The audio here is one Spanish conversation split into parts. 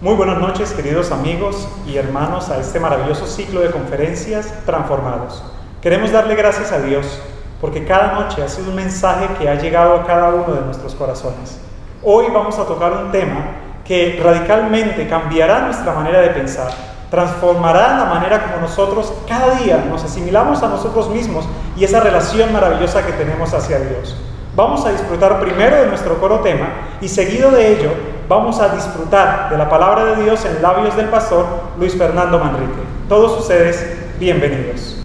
Muy buenas noches, queridos amigos y hermanos, a este maravilloso ciclo de conferencias transformados. Queremos darle gracias a Dios porque cada noche ha sido un mensaje que ha llegado a cada uno de nuestros corazones. Hoy vamos a tocar un tema que radicalmente cambiará nuestra manera de pensar, transformará la manera como nosotros cada día nos asimilamos a nosotros mismos y esa relación maravillosa que tenemos hacia Dios. Vamos a disfrutar primero de nuestro coro tema y seguido de ello vamos a disfrutar de la palabra de Dios en labios del pastor Luis Fernando Manrique. Todos ustedes, bienvenidos.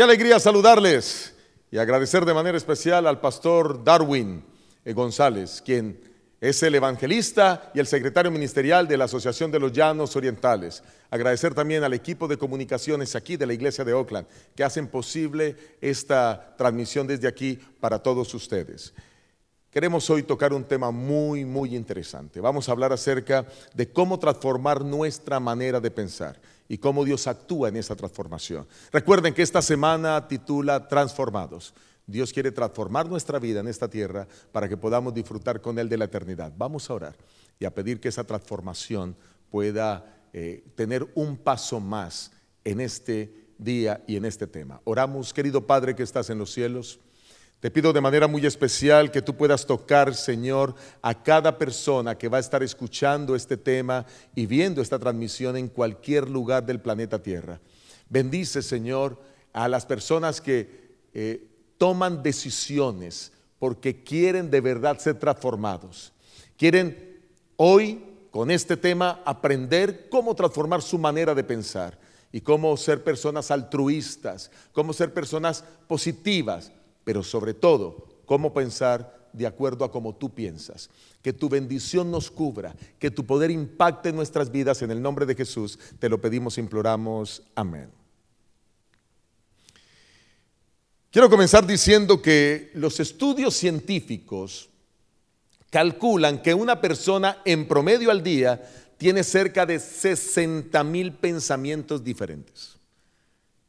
Qué alegría saludarles y agradecer de manera especial al pastor Darwin eh, González, quien es el evangelista y el secretario ministerial de la Asociación de los Llanos Orientales. Agradecer también al equipo de comunicaciones aquí de la iglesia de Oakland que hacen posible esta transmisión desde aquí para todos ustedes. Queremos hoy tocar un tema muy, muy interesante. Vamos a hablar acerca de cómo transformar nuestra manera de pensar y cómo Dios actúa en esa transformación. Recuerden que esta semana titula Transformados. Dios quiere transformar nuestra vida en esta tierra para que podamos disfrutar con Él de la eternidad. Vamos a orar y a pedir que esa transformación pueda eh, tener un paso más en este día y en este tema. Oramos, querido Padre que estás en los cielos. Te pido de manera muy especial que tú puedas tocar, Señor, a cada persona que va a estar escuchando este tema y viendo esta transmisión en cualquier lugar del planeta Tierra. Bendice, Señor, a las personas que eh, toman decisiones porque quieren de verdad ser transformados. Quieren hoy, con este tema, aprender cómo transformar su manera de pensar y cómo ser personas altruistas, cómo ser personas positivas, pero sobre todo, cómo pensar de acuerdo a como tú piensas. Que tu bendición nos cubra, que tu poder impacte nuestras vidas en el nombre de Jesús. Te lo pedimos, imploramos. Amén. Quiero comenzar diciendo que los estudios científicos calculan que una persona en promedio al día tiene cerca de 60 mil pensamientos diferentes.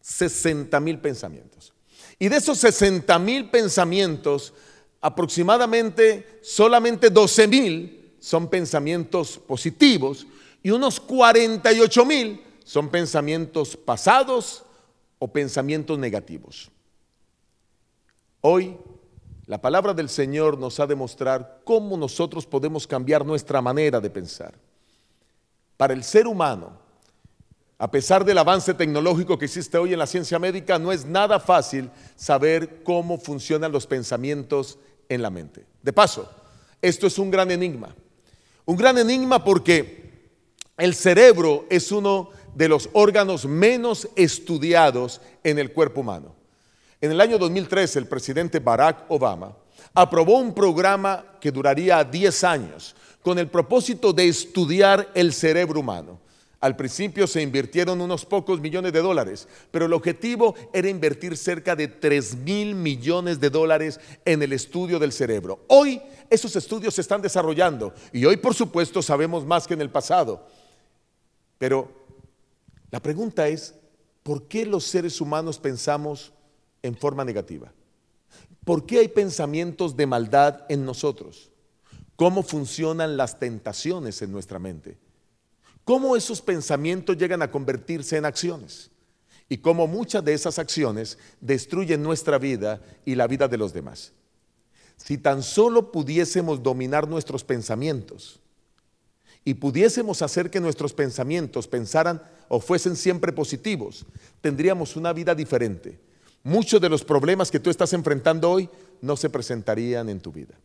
60 mil pensamientos. Y de esos 60 mil pensamientos, aproximadamente solamente 12 mil son pensamientos positivos y unos 48 mil son pensamientos pasados o pensamientos negativos. Hoy la palabra del Señor nos ha de mostrar cómo nosotros podemos cambiar nuestra manera de pensar. Para el ser humano, a pesar del avance tecnológico que existe hoy en la ciencia médica, no es nada fácil saber cómo funcionan los pensamientos en la mente. De paso, esto es un gran enigma. Un gran enigma porque el cerebro es uno de los órganos menos estudiados en el cuerpo humano. En el año 2013, el presidente Barack Obama aprobó un programa que duraría 10 años con el propósito de estudiar el cerebro humano. Al principio se invirtieron unos pocos millones de dólares, pero el objetivo era invertir cerca de 3 mil millones de dólares en el estudio del cerebro. Hoy esos estudios se están desarrollando y hoy por supuesto sabemos más que en el pasado. Pero la pregunta es, ¿por qué los seres humanos pensamos en forma negativa? ¿Por qué hay pensamientos de maldad en nosotros? ¿Cómo funcionan las tentaciones en nuestra mente? Cómo esos pensamientos llegan a convertirse en acciones y cómo muchas de esas acciones destruyen nuestra vida y la vida de los demás. Si tan solo pudiésemos dominar nuestros pensamientos y pudiésemos hacer que nuestros pensamientos pensaran o fuesen siempre positivos, tendríamos una vida diferente. Muchos de los problemas que tú estás enfrentando hoy no se presentarían en tu vida.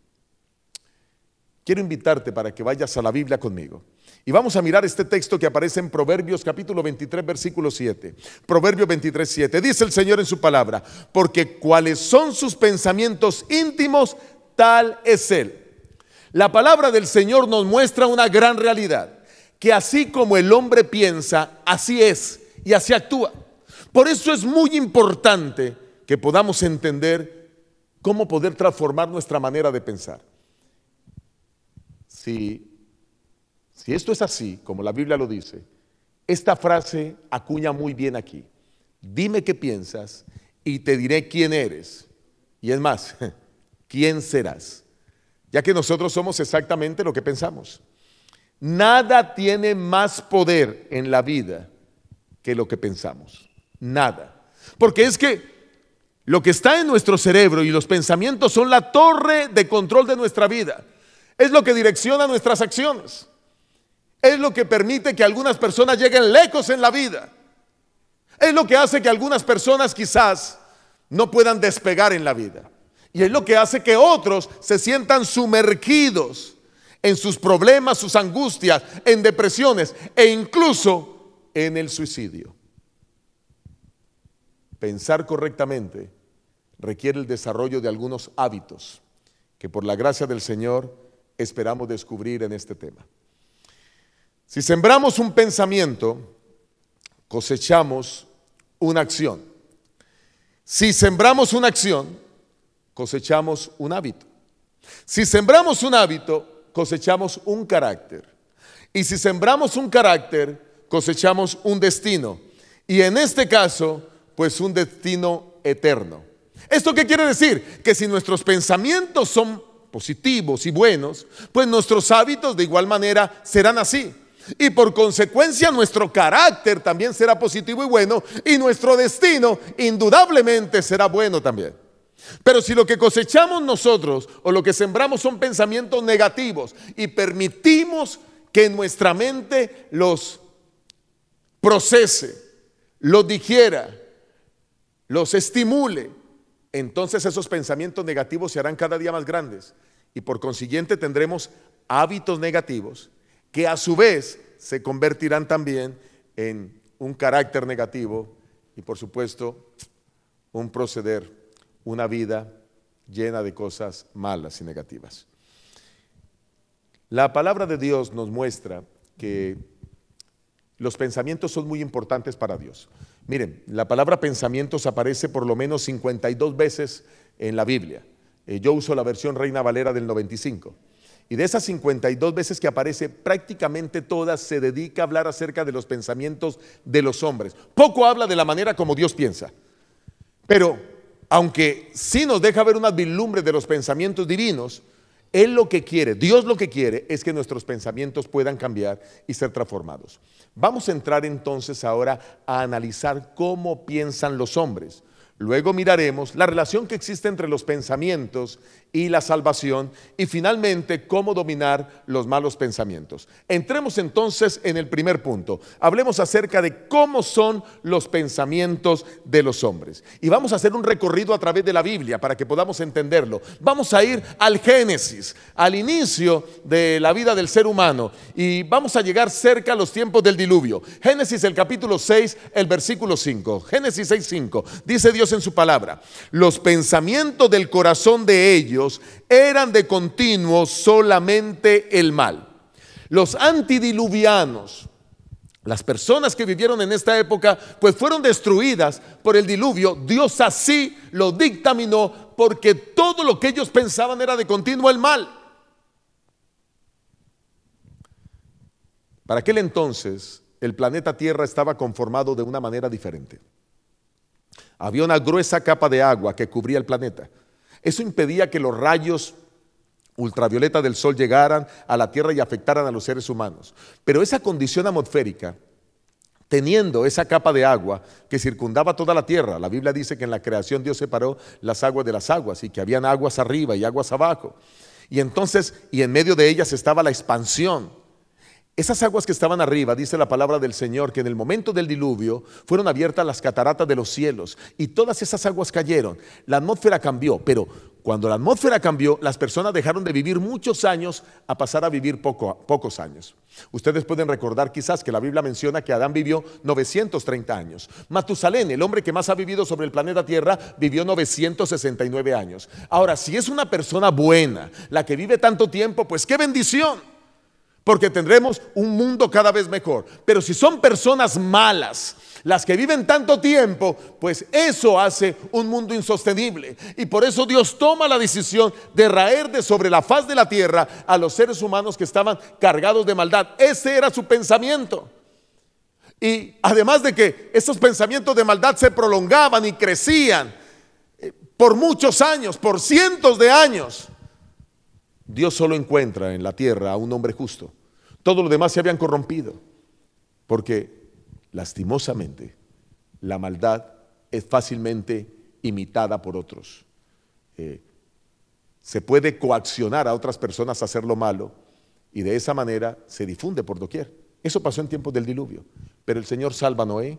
Quiero invitarte para que vayas a la Biblia conmigo. Y vamos a mirar este texto que aparece en Proverbios capítulo 23, versículo 7. Proverbios 23, 7. Dice el Señor en su palabra, porque cuáles son sus pensamientos íntimos, tal es Él. La palabra del Señor nos muestra una gran realidad, que así como el hombre piensa, así es y así actúa. Por eso es muy importante que podamos entender cómo poder transformar nuestra manera de pensar. Si, esto es así, como la Biblia lo dice, esta frase acuña muy bien aquí. Dime qué piensas y te diré quién eres. Y es más, quién serás. Ya que nosotros somos exactamente lo que pensamos. Nada tiene más poder en la vida que lo que pensamos. Nada. Porque es que lo que está en nuestro cerebro y los pensamientos son la torre de control de nuestra vida. Es lo que direcciona nuestras acciones. Es lo que permite que algunas personas lleguen lejos en la vida. Es lo que hace que algunas personas quizás no puedan despegar en la vida. Y es lo que hace que otros se sientan sumergidos en sus problemas, sus angustias, en depresiones e incluso en el suicidio. Pensar correctamente requiere el desarrollo de algunos hábitos que por la gracia del Señor esperamos descubrir en este tema. Si sembramos un pensamiento, cosechamos una acción. Si sembramos una acción, cosechamos un hábito. Si sembramos un hábito, cosechamos un carácter. Y si sembramos un carácter, cosechamos un destino. Y en este caso, pues un destino eterno. ¿Esto qué quiere decir? Que si nuestros pensamientos son positivos y buenos, pues nuestros hábitos de igual manera serán así. Y por consecuencia nuestro carácter también será positivo y bueno y nuestro destino indudablemente será bueno también. Pero si lo que cosechamos nosotros o lo que sembramos son pensamientos negativos y permitimos que nuestra mente los procese, los digiera, los estimule, entonces esos pensamientos negativos se harán cada día más grandes y por consiguiente tendremos hábitos negativos que a su vez se convertirán también en un carácter negativo y por supuesto un proceder, una vida llena de cosas malas y negativas. La palabra de Dios nos muestra que los pensamientos son muy importantes para Dios. Miren, la palabra pensamientos aparece por lo menos 52 veces en la Biblia. Eh, yo uso la versión Reina Valera del 95. Y de esas 52 veces que aparece, prácticamente todas se dedica a hablar acerca de los pensamientos de los hombres. Poco habla de la manera como Dios piensa. Pero aunque sí nos deja ver unas vislumbres de los pensamientos divinos, Él lo que quiere, Dios lo que quiere es que nuestros pensamientos puedan cambiar y ser transformados. Vamos a entrar entonces ahora a analizar cómo piensan los hombres. Luego miraremos la relación que existe entre los pensamientos y la salvación y finalmente cómo dominar los malos pensamientos. Entremos entonces en el primer punto. Hablemos acerca de cómo son los pensamientos de los hombres. Y vamos a hacer un recorrido a través de la Biblia para que podamos entenderlo. Vamos a ir al Génesis, al inicio de la vida del ser humano y vamos a llegar cerca a los tiempos del diluvio. Génesis el capítulo 6, el versículo 5. Génesis 6, 5. Dice Dios en su palabra, los pensamientos del corazón de ellos eran de continuo solamente el mal. Los antidiluvianos, las personas que vivieron en esta época, pues fueron destruidas por el diluvio. Dios así lo dictaminó porque todo lo que ellos pensaban era de continuo el mal. Para aquel entonces, el planeta Tierra estaba conformado de una manera diferente. Había una gruesa capa de agua que cubría el planeta. Eso impedía que los rayos ultravioleta del sol llegaran a la Tierra y afectaran a los seres humanos. Pero esa condición atmosférica, teniendo esa capa de agua que circundaba toda la Tierra, la Biblia dice que en la creación Dios separó las aguas de las aguas y que habían aguas arriba y aguas abajo. Y entonces, y en medio de ellas estaba la expansión esas aguas que estaban arriba, dice la palabra del Señor, que en el momento del diluvio fueron abiertas las cataratas de los cielos y todas esas aguas cayeron. La atmósfera cambió, pero cuando la atmósfera cambió, las personas dejaron de vivir muchos años a pasar a vivir pocos años. Ustedes pueden recordar quizás que la Biblia menciona que Adán vivió 930 años. Matusalén, el hombre que más ha vivido sobre el planeta Tierra, vivió 969 años. Ahora, si es una persona buena, la que vive tanto tiempo, pues qué bendición porque tendremos un mundo cada vez mejor. Pero si son personas malas, las que viven tanto tiempo, pues eso hace un mundo insostenible. Y por eso Dios toma la decisión de raer de sobre la faz de la tierra a los seres humanos que estaban cargados de maldad. Ese era su pensamiento. Y además de que esos pensamientos de maldad se prolongaban y crecían eh, por muchos años, por cientos de años, Dios solo encuentra en la tierra a un hombre justo. Todos los demás se habían corrompido. Porque lastimosamente la maldad es fácilmente imitada por otros. Eh, se puede coaccionar a otras personas a hacer lo malo y de esa manera se difunde por doquier. Eso pasó en tiempos del diluvio. Pero el Señor salva a Noé,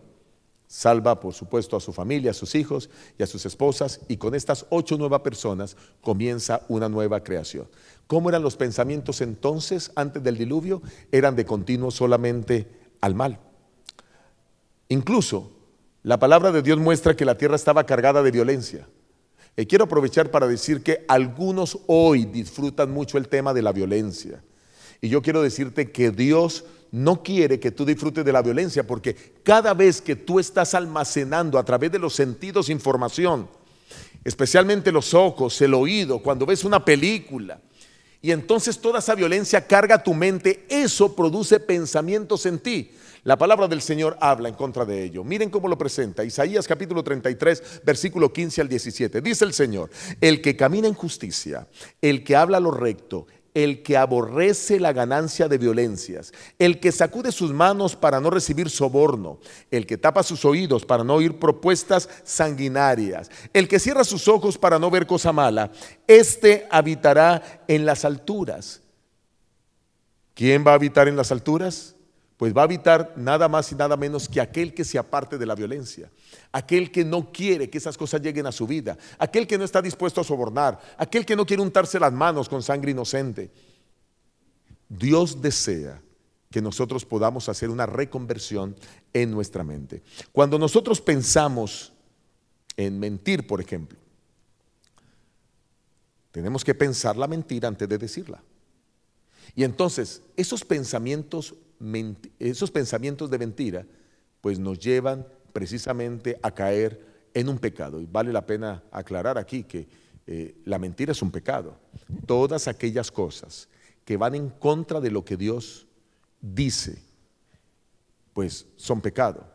Salva, por supuesto, a su familia, a sus hijos y a sus esposas, y con estas ocho nuevas personas comienza una nueva creación. ¿Cómo eran los pensamientos entonces, antes del diluvio? Eran de continuo solamente al mal. Incluso la palabra de Dios muestra que la tierra estaba cargada de violencia. Y quiero aprovechar para decir que algunos hoy disfrutan mucho el tema de la violencia. Y yo quiero decirte que Dios no quiere que tú disfrutes de la violencia, porque cada vez que tú estás almacenando a través de los sentidos información, especialmente los ojos, el oído, cuando ves una película, y entonces toda esa violencia carga tu mente, eso produce pensamientos en ti. La palabra del Señor habla en contra de ello. Miren cómo lo presenta. Isaías capítulo 33, versículo 15 al 17. Dice el Señor, el que camina en justicia, el que habla lo recto, el que aborrece la ganancia de violencias, el que sacude sus manos para no recibir soborno, el que tapa sus oídos para no oír propuestas sanguinarias, el que cierra sus ojos para no ver cosa mala, éste habitará en las alturas. ¿Quién va a habitar en las alturas? Pues va a habitar nada más y nada menos que aquel que se aparte de la violencia, aquel que no quiere que esas cosas lleguen a su vida, aquel que no está dispuesto a sobornar, aquel que no quiere untarse las manos con sangre inocente. Dios desea que nosotros podamos hacer una reconversión en nuestra mente. Cuando nosotros pensamos en mentir, por ejemplo, tenemos que pensar la mentira antes de decirla. Y entonces, esos pensamientos esos pensamientos de mentira, pues nos llevan precisamente a caer en un pecado. Y vale la pena aclarar aquí que eh, la mentira es un pecado. Todas aquellas cosas que van en contra de lo que Dios dice, pues son pecado.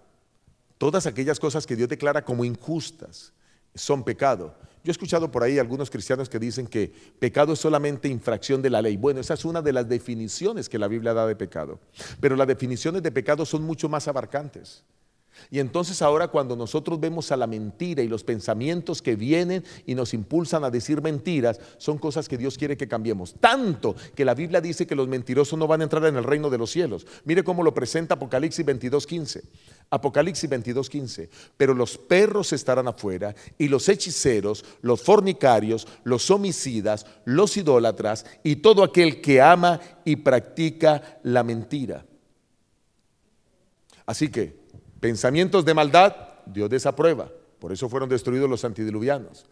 Todas aquellas cosas que Dios declara como injustas son pecado. Yo he escuchado por ahí algunos cristianos que dicen que pecado es solamente infracción de la ley. Bueno, esa es una de las definiciones que la Biblia da de pecado. Pero las definiciones de pecado son mucho más abarcantes. Y entonces ahora cuando nosotros vemos a la mentira y los pensamientos que vienen y nos impulsan a decir mentiras, son cosas que Dios quiere que cambiemos. Tanto que la Biblia dice que los mentirosos no van a entrar en el reino de los cielos. Mire cómo lo presenta Apocalipsis 22.15. Apocalipsis 22.15. Pero los perros estarán afuera y los hechiceros, los fornicarios, los homicidas, los idólatras y todo aquel que ama y practica la mentira. Así que Pensamientos de maldad, Dios desaprueba. Por eso fueron destruidos los antidiluvianos.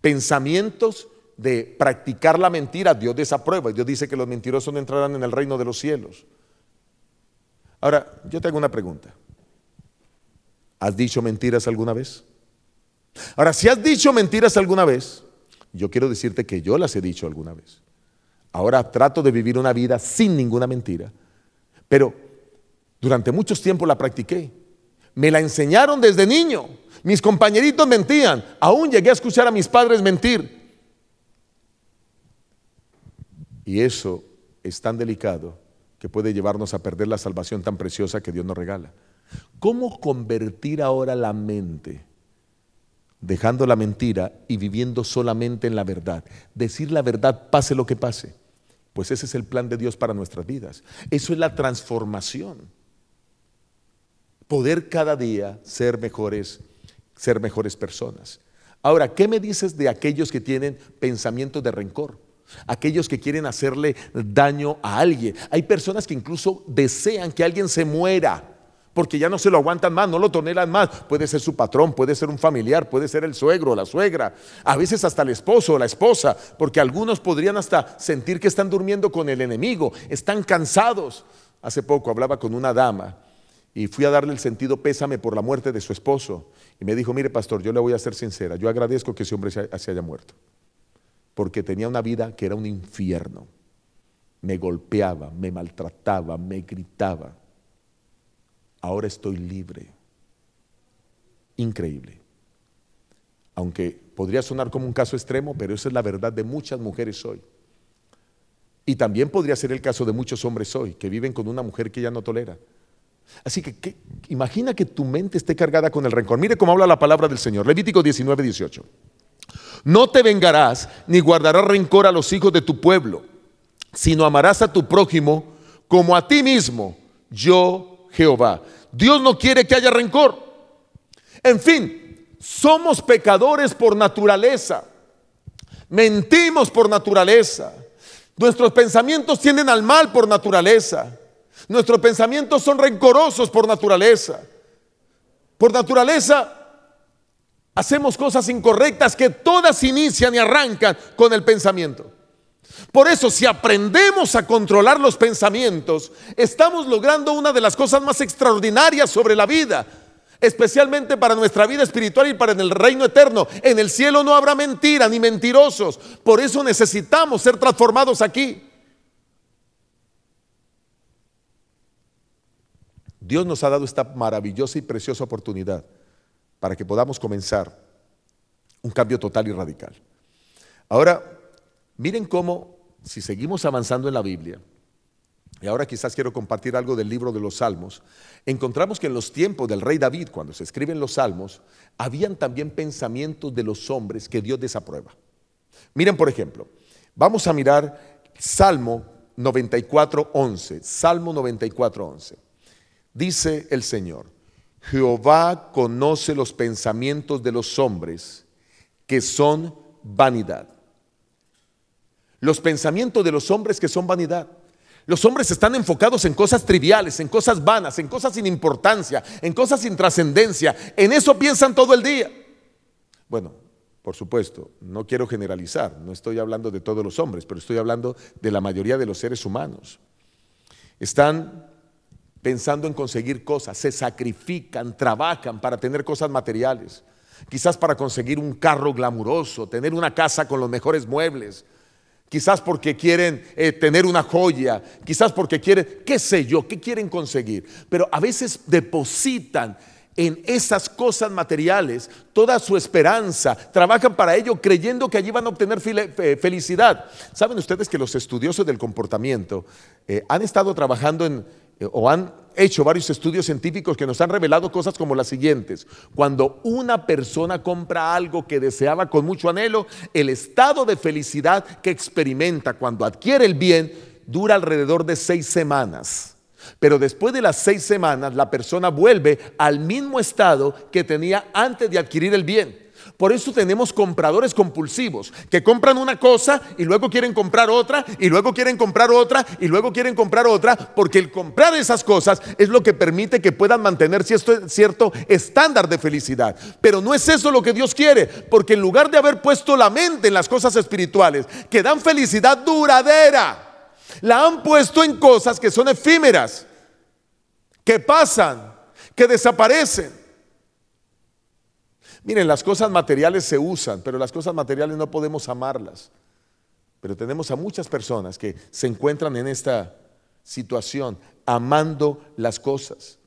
Pensamientos de practicar la mentira, Dios desaprueba. Dios dice que los mentirosos no entrarán en el reino de los cielos. Ahora, yo te hago una pregunta. ¿Has dicho mentiras alguna vez? Ahora, si has dicho mentiras alguna vez, yo quiero decirte que yo las he dicho alguna vez. Ahora trato de vivir una vida sin ninguna mentira, pero durante muchos tiempos la practiqué. Me la enseñaron desde niño. Mis compañeritos mentían. Aún llegué a escuchar a mis padres mentir. Y eso es tan delicado que puede llevarnos a perder la salvación tan preciosa que Dios nos regala. ¿Cómo convertir ahora la mente, dejando la mentira y viviendo solamente en la verdad? Decir la verdad pase lo que pase. Pues ese es el plan de Dios para nuestras vidas. Eso es la transformación poder cada día ser mejores, ser mejores personas. Ahora, ¿qué me dices de aquellos que tienen pensamientos de rencor? Aquellos que quieren hacerle daño a alguien. Hay personas que incluso desean que alguien se muera porque ya no se lo aguantan más, no lo toleran más. Puede ser su patrón, puede ser un familiar, puede ser el suegro, la suegra, a veces hasta el esposo o la esposa, porque algunos podrían hasta sentir que están durmiendo con el enemigo, están cansados. Hace poco hablaba con una dama y fui a darle el sentido pésame por la muerte de su esposo. Y me dijo, mire pastor, yo le voy a ser sincera, yo agradezco que ese hombre se, haya muerto, porque tenía una vida que era un infierno. Me golpeaba, me maltrataba, me gritaba. Ahora estoy libre. Increíble. Aunque podría sonar como un caso extremo, pero esa es la verdad de muchas mujeres hoy. Y también podría ser el caso de muchos hombres hoy, que viven con una mujer que ya no tolera Así que, imagina que tu mente esté cargada con el rencor. Mire cómo habla la palabra del Señor. Levítico 19, 18. No te vengarás ni guardarás rencor a los hijos de tu pueblo, sino amarás a tu prójimo como a ti mismo, yo Jehová. Dios no quiere que haya rencor. En fin, somos pecadores por naturaleza. Mentimos por naturaleza. Nuestros pensamientos tienden al mal por naturaleza. Nuestros pensamientos son rencorosos por naturaleza. Por naturaleza hacemos cosas incorrectas que todas inician y arrancan con el pensamiento. Por eso, si aprendemos a controlar los pensamientos, estamos logrando una de las cosas más extraordinarias sobre la vida, especialmente para nuestra vida espiritual y para el reino eterno. En el cielo no habrá mentira ni mentirosos. Por eso necesitamos ser transformados aquí. Dios nos ha dado esta maravillosa y preciosa oportunidad para que podamos comenzar un cambio total y radical. Ahora, miren cómo, si seguimos avanzando en la Biblia, y ahora quizás quiero compartir algo del libro de los Salmos, encontramos que en los tiempos del rey David, cuando se escriben los Salmos, habían también pensamientos de los hombres que Dios desaprueba. Miren, por ejemplo, vamos a mirar Salmo 94, 11. Salmo 94, 11. Dice el Señor, Jehová conoce los pensamientos de los hombres que son vanidad. Los pensamientos de los hombres que son vanidad. Los hombres están enfocados en cosas triviales, en cosas vanas, en cosas sin importancia, en cosas sin trascendencia. En eso piensan todo el día. Bueno, por supuesto, no quiero generalizar, no estoy hablando de todos los hombres, pero estoy hablando de la mayoría de los seres humanos. Están pensando en conseguir cosas, se sacrifican, trabajan para tener cosas materiales, quizás para conseguir un carro glamuroso, tener una casa con los mejores muebles, quizás porque quieren eh, tener una joya, quizás porque quieren, qué sé yo, qué quieren conseguir, pero a veces depositan en esas cosas materiales toda su esperanza, trabajan para ello creyendo que allí van a obtener felicidad. Saben ustedes que los estudiosos del comportamiento eh, han estado trabajando en, o han hecho varios estudios científicos que nos han revelado cosas como las siguientes. Cuando una persona compra algo que deseaba con mucho anhelo, el estado de felicidad que experimenta cuando adquiere el bien dura alrededor de seis semanas. Pero después de las seis semanas, la persona vuelve al mismo estado que tenía antes de adquirir el bien. Por eso tenemos compradores compulsivos que compran una cosa y luego quieren comprar otra y luego quieren comprar otra y luego quieren comprar otra porque el comprar esas cosas es lo que permite que puedan mantener cierto, cierto estándar de felicidad. Pero no es eso lo que Dios quiere, porque en lugar de haber puesto la mente en las cosas espirituales que dan felicidad duradera, la han puesto en cosas que son efímeras, que pasan, que desaparecen. Miren, las cosas materiales se usan, pero las cosas materiales no podemos amarlas. Pero tenemos a muchas personas que se encuentran en esta situación, amando las cosas.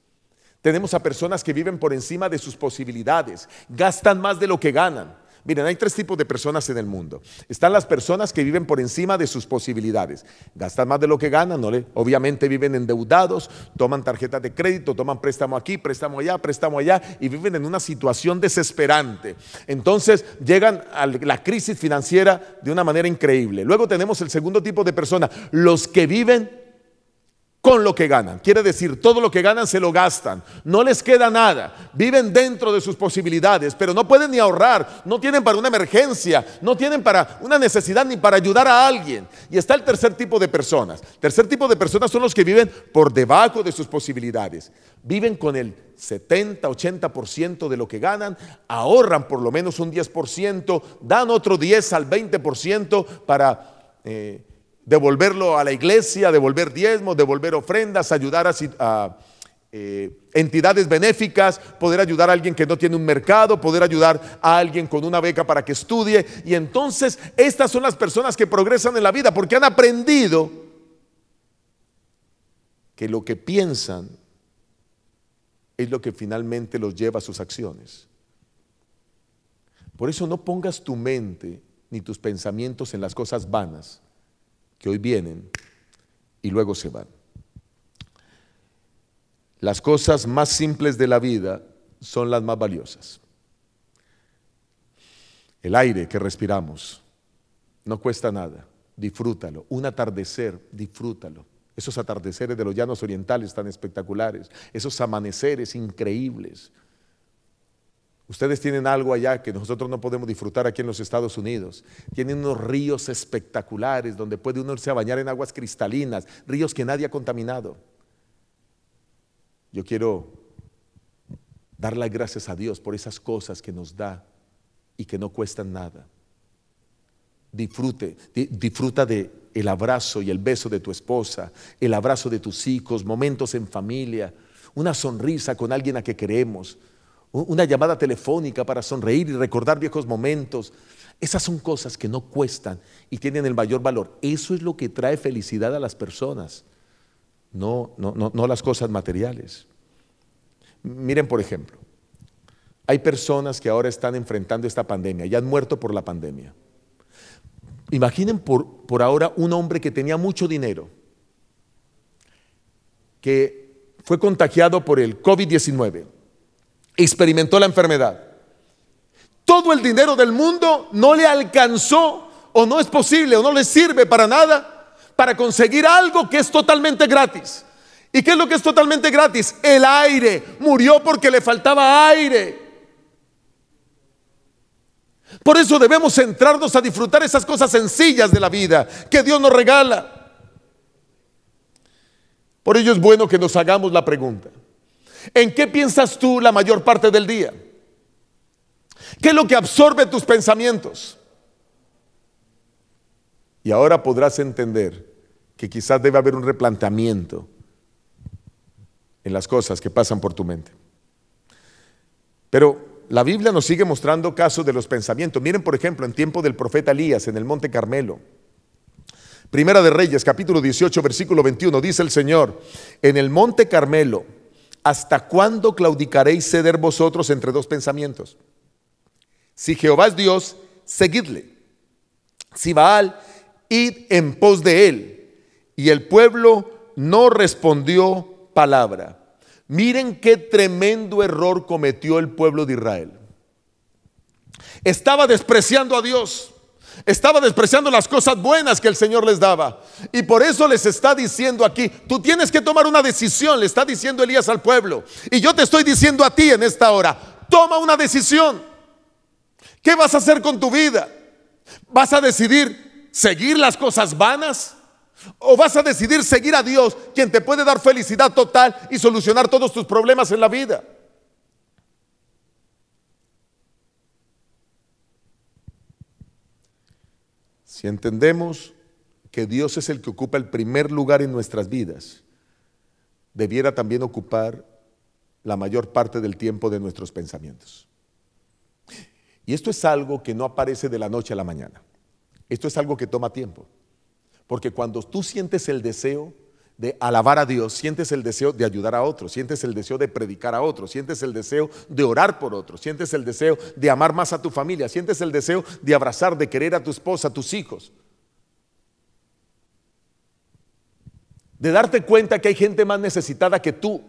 Tenemos a personas que viven por encima de sus posibilidades, gastan más de lo que ganan. Miren, hay tres tipos de personas en el mundo. Están las personas que viven por encima de sus posibilidades. Gastan más de lo que ganan, ¿no? obviamente viven endeudados, toman tarjetas de crédito, toman préstamo aquí, préstamo allá, préstamo allá y viven en una situación desesperante. Entonces llegan a la crisis financiera de una manera increíble. Luego tenemos el segundo tipo de personas, los que viven con lo que ganan. Quiere decir, todo lo que ganan se lo gastan. No les queda nada. Viven dentro de sus posibilidades, pero no pueden ni ahorrar. No tienen para una emergencia. No tienen para una necesidad ni para ayudar a alguien. Y está el tercer tipo de personas. Tercer tipo de personas son los que viven por debajo de sus posibilidades. Viven con el 70, 80% de lo que ganan, ahorran por lo menos un 10%, dan otro 10 al 20% para... Eh, devolverlo a la iglesia, devolver diezmos, devolver ofrendas, ayudar a, eh, entidades benéficas, poder ayudar a alguien que no tiene un mercado, poder ayudar a alguien con una beca para que estudie. Y entonces estas son las personas que progresan en la vida porque han aprendido que lo que piensan es lo que finalmente los lleva a sus acciones. Por eso no pongas tu mente ni tus pensamientos en las cosas vanas que hoy vienen y luego se van. Las cosas más simples de la vida son las más valiosas. El aire que respiramos no cuesta nada, disfrútalo. Un atardecer, disfrútalo. Esos atardeceres de los llanos orientales tan espectaculares, esos amaneceres increíbles, Ustedes tienen algo allá que nosotros no podemos disfrutar aquí en los Estados Unidos. Tienen unos ríos espectaculares donde puede uno irse a bañar en aguas cristalinas, ríos que nadie ha contaminado. Yo quiero dar las gracias a Dios por esas cosas que nos da y que no cuestan nada. Disfrute, disfruta de el abrazo y el beso de tu esposa, el abrazo de tus hijos, momentos en familia, una sonrisa con alguien a que queremos una llamada telefónica para sonreír y recordar viejos momentos. Esas son cosas que no cuestan y tienen el mayor valor. Eso es lo que trae felicidad a las personas, no, no, no, no las cosas materiales. Miren, por ejemplo, hay personas que ahora están enfrentando esta pandemia y han muerto por la pandemia. Imaginen por, por ahora un hombre que tenía mucho dinero, que fue contagiado por el COVID-19 experimentó la enfermedad. Todo el dinero del mundo no le alcanzó o no es posible o no le sirve para nada para conseguir algo que es totalmente gratis. ¿Y qué es lo que es totalmente gratis? El aire. Murió porque le faltaba aire. Por eso debemos centrarnos a disfrutar esas cosas sencillas de la vida que Dios nos regala. Por ello es bueno que nos hagamos la pregunta. ¿En qué piensas tú la mayor parte del día? ¿Qué es lo que absorbe tus pensamientos? Y ahora podrás entender que quizás debe haber un replanteamiento en las cosas que pasan por tu mente. Pero la Biblia nos sigue mostrando casos de los pensamientos. Miren, por ejemplo, en tiempo del profeta Elías en el monte Carmelo. Primera de Reyes, capítulo 18, versículo 21, dice el Señor, en el monte Carmelo, ¿hasta cuándo claudicaréis ceder vosotros entre dos pensamientos? Si Jehová es Dios, seguidle. Si Baal, id en pos de él. Y el pueblo no respondió palabra. Miren qué tremendo error cometió el pueblo de Israel. Estaba despreciando a Dios. Estaba despreciando las cosas buenas que el Señor les daba. Y por eso les está diciendo aquí, tú tienes que tomar una decisión, le está diciendo Elías al pueblo. Y yo te estoy diciendo a ti en esta hora, toma una decisión. ¿Qué vas a hacer con tu vida? ¿Vas a decidir seguir las cosas vanas? ¿O vas a decidir seguir a Dios, quien te puede dar felicidad total y solucionar todos tus problemas en la vida? Si entendemos que Dios es el que ocupa el primer lugar en nuestras vidas, debiera también ocupar la mayor parte del tiempo de nuestros pensamientos. Y esto es algo que no aparece de la noche a la mañana. Esto es algo que toma tiempo. Porque cuando tú sientes el deseo de alabar a Dios, sientes el deseo de ayudar a otros, sientes el deseo de predicar a otros, sientes el deseo de orar por otros, sientes el deseo de amar más a tu familia, sientes el deseo de abrazar, de querer a tu esposa, a tus hijos. De darte cuenta que hay gente más necesitada que tú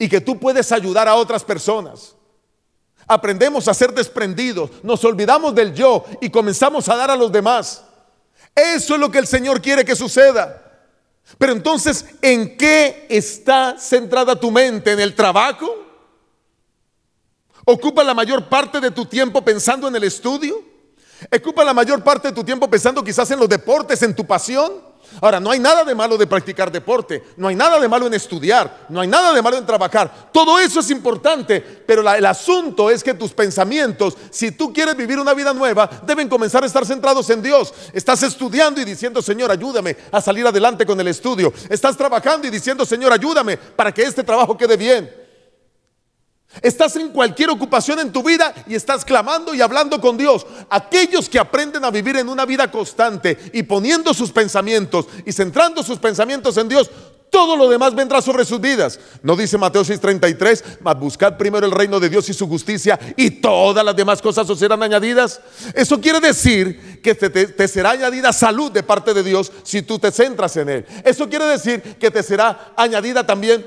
y que tú puedes ayudar a otras personas. Aprendemos a ser desprendidos, nos olvidamos del yo y comenzamos a dar a los demás. Eso es lo que el Señor quiere que suceda. Pero entonces, ¿en qué está centrada tu mente? ¿En el trabajo? ¿Ocupa la mayor parte de tu tiempo pensando en el estudio? ¿Ocupa la mayor parte de tu tiempo pensando quizás en los deportes, en tu pasión? Ahora, no hay nada de malo de practicar deporte, no hay nada de malo en estudiar, no hay nada de malo en trabajar. Todo eso es importante, pero el asunto es que tus pensamientos, si tú quieres vivir una vida nueva, deben comenzar a estar centrados en Dios. Estás estudiando y diciendo, Señor, ayúdame a salir adelante con el estudio. Estás trabajando y diciendo, Señor, ayúdame para que este trabajo quede bien. Estás en cualquier ocupación en tu vida y estás clamando y hablando con Dios. Aquellos que aprenden a vivir en una vida constante y poniendo sus pensamientos y centrando sus pensamientos en Dios, todo lo demás vendrá sobre sus vidas. No dice Mateo 6:33, mas buscad primero el reino de Dios y su justicia y todas las demás cosas os serán añadidas. Eso quiere decir que te, te, será añadida salud de parte de Dios si tú te centras en Él. Eso quiere decir que te será añadida también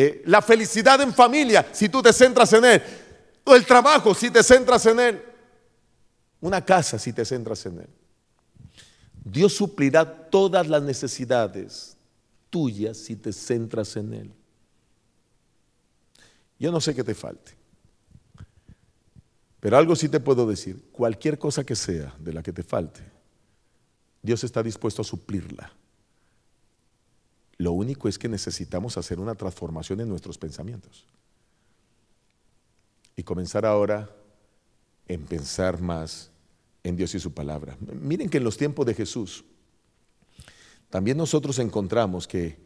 eh, la felicidad en familia, si tú te centras en Él. O el trabajo, si te centras en Él. Una casa, si te centras en Él. Dios suplirá todas las necesidades tuyas si te centras en Él. Yo no sé qué te falte. Pero algo sí te puedo decir, cualquier cosa que sea de la que te falte, Dios está dispuesto a suplirla. Lo único es que necesitamos hacer una transformación en nuestros pensamientos. Y comenzar ahora en pensar más en Dios y su palabra. Miren que en los tiempos de Jesús, también nosotros encontramos que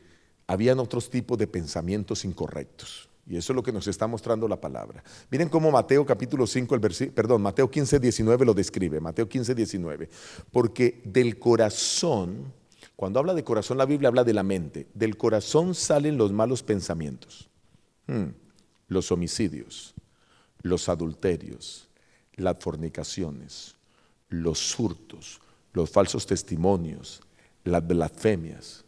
habían otros tipos de pensamientos incorrectos. Y eso es lo que nos está mostrando la palabra. Miren cómo Mateo capítulo 5, el perdón, Mateo 15, 19 lo describe. Mateo 15, 19. Porque del corazón cuando habla de corazón, la Biblia habla de la mente. Del corazón salen los malos pensamientos, hmm. los homicidios, los adulterios, las fornicaciones, los hurtos, los falsos testimonios, las blasfemias.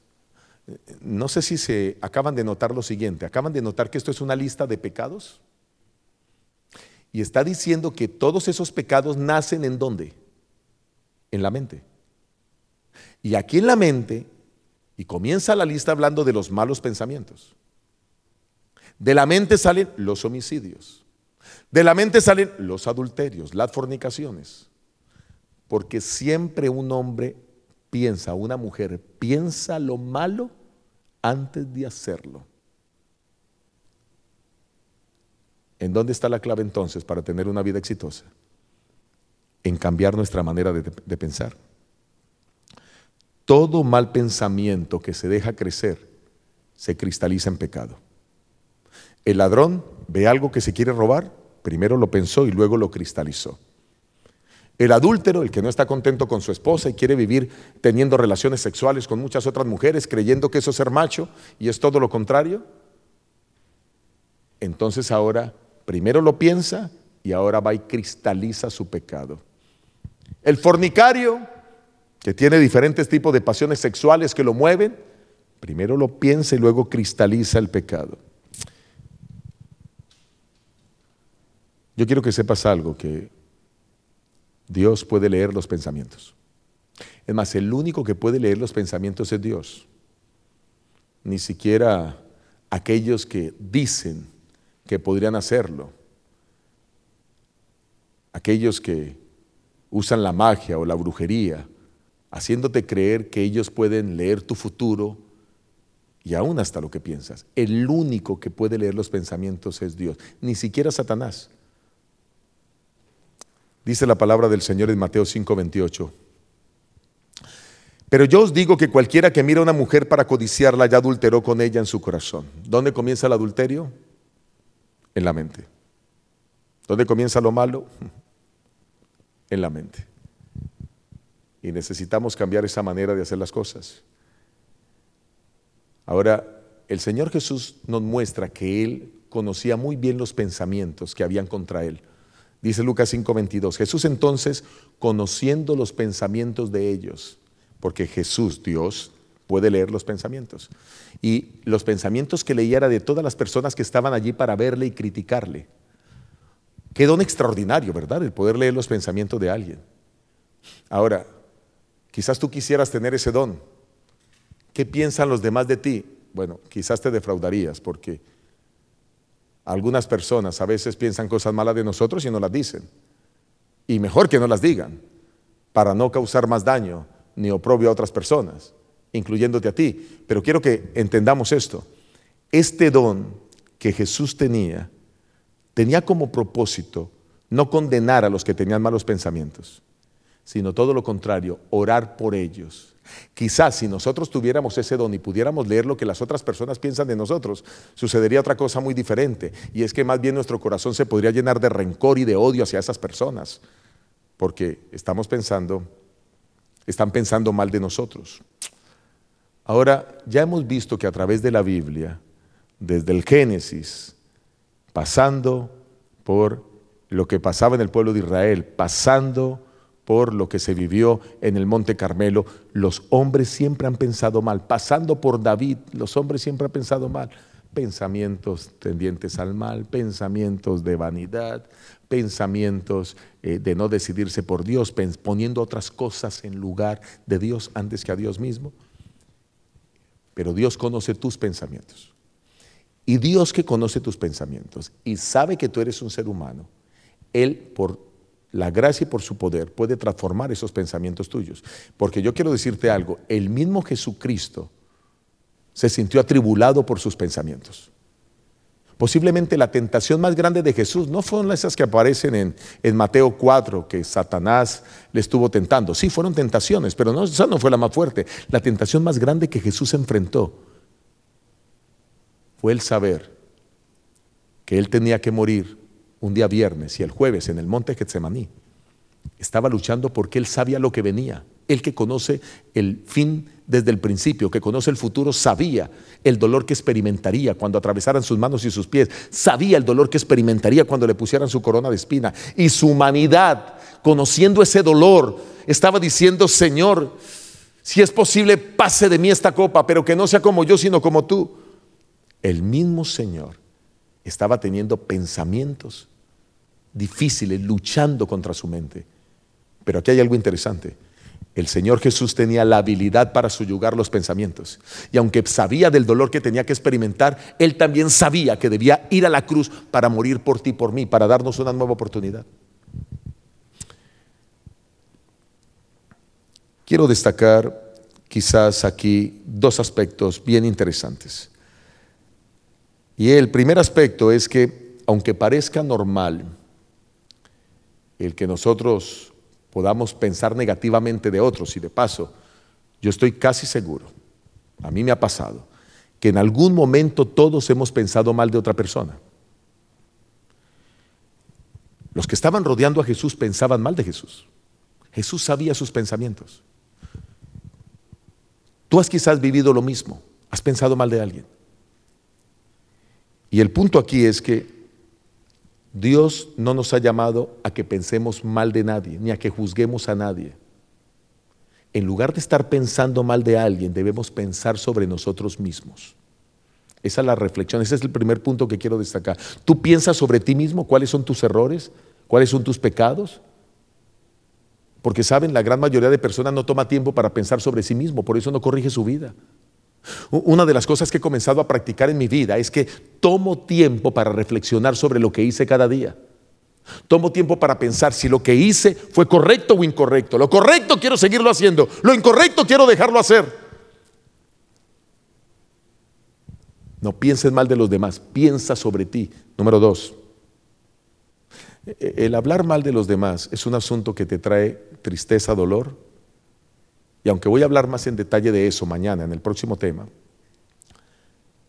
No sé si se acaban de notar lo siguiente, acaban de notar que esto es una lista de pecados. Y está diciendo que todos esos pecados nacen en dónde? En la mente. Y aquí en la mente Y comienza la lista hablando de los malos pensamientos. De la mente salen los homicidios. De la mente salen los adulterios, las fornicaciones. Porque siempre un hombre piensa, una mujer piensa lo malo antes de hacerlo. ¿En dónde está la clave entonces para tener una vida exitosa? En cambiar nuestra manera de, de pensar. Todo mal pensamiento que se deja crecer se cristaliza en pecado. El ladrón ve algo que se quiere robar, primero lo pensó y luego lo cristalizó. El adúltero, el que no está contento con su esposa y quiere vivir teniendo relaciones sexuales con muchas otras mujeres, creyendo que eso es ser macho y es todo lo contrario, entonces ahora primero lo piensa y ahora va y cristaliza su pecado. El fornicario, que tiene diferentes tipos de pasiones sexuales que lo mueven, primero lo piensa y luego cristaliza el pecado. Yo quiero que sepas algo, que Dios puede leer los pensamientos. Es más, el único que puede leer los pensamientos es Dios. Ni siquiera aquellos que dicen que podrían hacerlo. Aquellos que usan la magia o la brujería, haciéndote creer que ellos pueden leer tu futuro y aún hasta lo que piensas. El único que puede leer los pensamientos es Dios, ni siquiera Satanás. Dice la palabra del Señor en Mateo 5:28. Pero yo os digo que cualquiera que mira a una mujer para codiciarla ya adulteró con ella en su corazón. ¿Dónde comienza el adulterio? En la mente. ¿Dónde comienza lo malo? En la mente. Y necesitamos cambiar esa manera de hacer las cosas. Ahora, el Señor Jesús nos muestra que Él conocía muy bien los pensamientos que habían contra Él. Dice Lucas 5:22. Jesús entonces, conociendo los pensamientos de ellos, porque Jesús, Dios, puede leer los pensamientos. Y los pensamientos que leía era de todas las personas que estaban allí para verle y criticarle. Qué don extraordinario, ¿verdad? El poder leer los pensamientos de alguien. Ahora, quizás tú quisieras tener ese don. ¿Qué piensan los demás de ti? Bueno, quizás te defraudarías porque algunas personas a veces piensan cosas malas de nosotros y no las dicen. Y mejor que no las digan, para no causar más daño ni oprobio a otras personas, incluyéndote a ti. Pero quiero que entendamos esto. Este don que Jesús tenía, tenía como propósito no condenar a los que tenían malos pensamientos, sino todo lo contrario, orar por ellos Quizás si nosotros tuviéramos ese don y pudiéramos leer lo que las otras personas piensan de nosotros, sucedería otra cosa muy diferente. Y es que más bien nuestro corazón se podría llenar de rencor y de odio hacia esas personas, porque estamos pensando, están pensando mal de nosotros. Ahora, ya hemos visto que a través de la Biblia, desde el Génesis, pasando por lo que pasaba en el pueblo de Israel, pasando por lo que se vivió en el Monte Carmelo, los hombres siempre han pensado mal. Pasando por David, los hombres siempre han pensado mal. Pensamientos tendientes al mal, pensamientos de vanidad, pensamientos eh, de no decidirse por Dios, poniendo otras cosas en lugar de Dios antes que a Dios mismo. Pero Dios conoce tus pensamientos. Y Dios que conoce tus pensamientos y sabe que tú eres un ser humano, Él por la gracia por su poder puede transformar esos pensamientos tuyos. Porque yo quiero decirte algo, el mismo Jesucristo se sintió atribulado por sus pensamientos. Posiblemente la tentación más grande de Jesús no fueron esas que aparecen en, en, Mateo 4, que Satanás le estuvo tentando. Sí, fueron tentaciones, pero no, esa no fue la más fuerte. La tentación más grande que Jesús enfrentó fue el saber que él tenía que morir un día viernes y el jueves en el monte Getsemaní. Estaba luchando porque él sabía lo que venía. Él que conoce el fin desde el principio, que conoce el futuro, sabía el dolor que experimentaría cuando atravesaran sus manos y sus pies, sabía el dolor que experimentaría cuando le pusieran su corona de espina. Y su humanidad, conociendo ese dolor, estaba diciendo, Señor, si es posible, pase de mí esta copa, pero que no sea como yo, sino como tú. El mismo Señor estaba teniendo pensamientos difíciles, luchando contra su mente. Pero aquí hay algo interesante. El Señor Jesús tenía la habilidad para suyugar los pensamientos. Y aunque sabía del dolor que tenía que experimentar, Él también sabía que debía ir a la cruz para morir por ti, por mí, para darnos una nueva oportunidad. Quiero destacar quizás aquí dos aspectos bien interesantes. Y el primer aspecto es que, aunque parezca normal el que nosotros podamos pensar negativamente de otros, y de paso, yo estoy casi seguro, a mí me ha pasado, que en algún momento todos hemos pensado mal de otra persona. Los que estaban rodeando a Jesús pensaban mal de Jesús. Jesús sabía sus pensamientos. Tú has quizás vivido lo mismo, has pensado mal de alguien. Y el punto aquí es que Dios no nos ha llamado a que pensemos mal de nadie, ni a que juzguemos a nadie. En lugar de estar pensando mal de alguien, debemos pensar sobre nosotros mismos. Esa es la reflexión, ese es el primer punto que quiero destacar. Tú piensas sobre ti mismo, cuáles son tus errores, cuáles son tus pecados. Porque saben, la gran mayoría de personas no toma tiempo para pensar sobre sí mismo, por eso no corrige su vida. Una de las cosas que he comenzado a practicar en mi vida es que tomo tiempo para reflexionar sobre lo que hice cada día. Tomo tiempo para pensar si lo que hice fue correcto o incorrecto. Lo correcto quiero seguirlo haciendo, lo incorrecto quiero dejarlo hacer. No pienses mal de los demás, piensa sobre ti. Número dos, el hablar mal de los demás es un asunto que te trae tristeza, dolor, y aunque voy a hablar más en detalle de eso mañana en el próximo tema,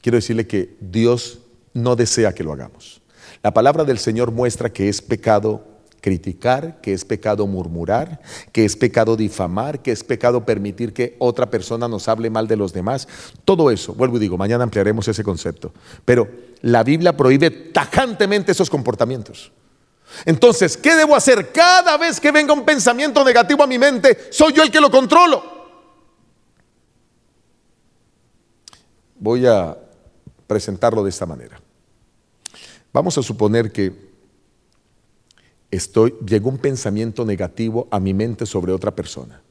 quiero decirle que Dios no desea que lo hagamos. La palabra del Señor muestra que es pecado criticar, que es pecado murmurar, que es pecado difamar, que es pecado permitir que otra persona nos hable mal de los demás. Todo eso, vuelvo y digo, mañana ampliaremos ese concepto. Pero la Biblia prohíbe tajantemente esos comportamientos. Entonces, ¿qué debo hacer? Cada vez que venga un pensamiento negativo a mi mente, soy yo el que lo controlo. Voy a presentarlo de esta manera. Vamos a suponer que estoy, llegó un pensamiento negativo a mi mente sobre otra persona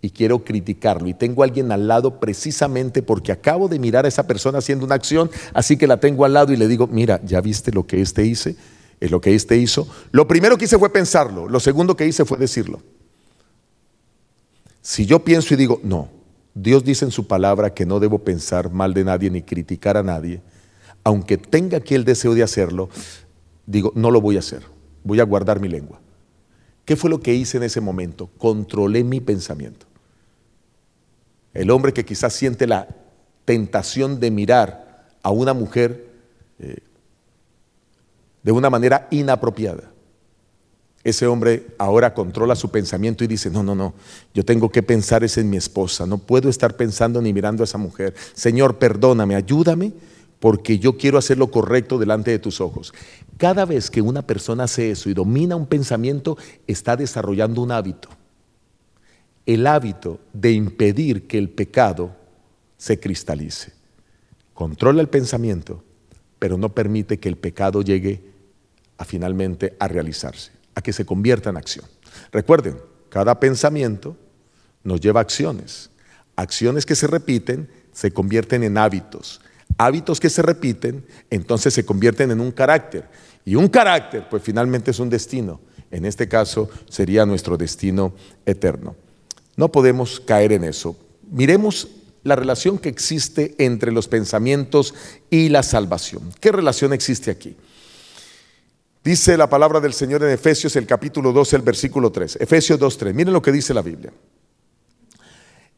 y quiero criticarlo y tengo a alguien al lado precisamente porque acabo de mirar a esa persona haciendo una acción, así que la tengo al lado y le digo, mira, ¿ya viste lo que este hice? Es lo que este hizo. Lo primero que hice fue pensarlo, lo segundo que hice fue decirlo. Si yo pienso y digo, no, Dios dice en su palabra que no debo pensar mal de nadie ni criticar a nadie, aunque tenga aquí el deseo de hacerlo, digo, no lo voy a hacer, voy a guardar mi lengua. ¿Qué fue lo que hice en ese momento? Controlé mi pensamiento. El hombre que quizás siente la tentación de mirar a una mujer eh, de una manera inapropiada. Ese hombre ahora controla su pensamiento y dice, no, no, no, yo tengo que pensar es en mi esposa, no puedo estar pensando ni mirando a esa mujer. Señor, perdóname, ayúdame, porque yo quiero hacer lo correcto delante de tus ojos. Cada vez que una persona hace eso y domina un pensamiento, está desarrollando un hábito. El hábito de impedir que el pecado se cristalice. Controla el pensamiento, pero no permite que el pecado llegue a finalmente a realizarse, a que se convierta en acción. Recuerden, cada pensamiento nos lleva a acciones. Acciones que se repiten se convierten en hábitos. Hábitos que se repiten, entonces se convierten en un carácter. Y un carácter, pues finalmente es un destino. En este caso sería nuestro destino eterno. No podemos caer en eso. Miremos la relación que existe entre los pensamientos y la salvación. ¿Qué relación existe aquí? Dice la palabra del Señor en Efesios el capítulo 12, el versículo 3. Efesios 2, 3. Miren lo que dice la Biblia.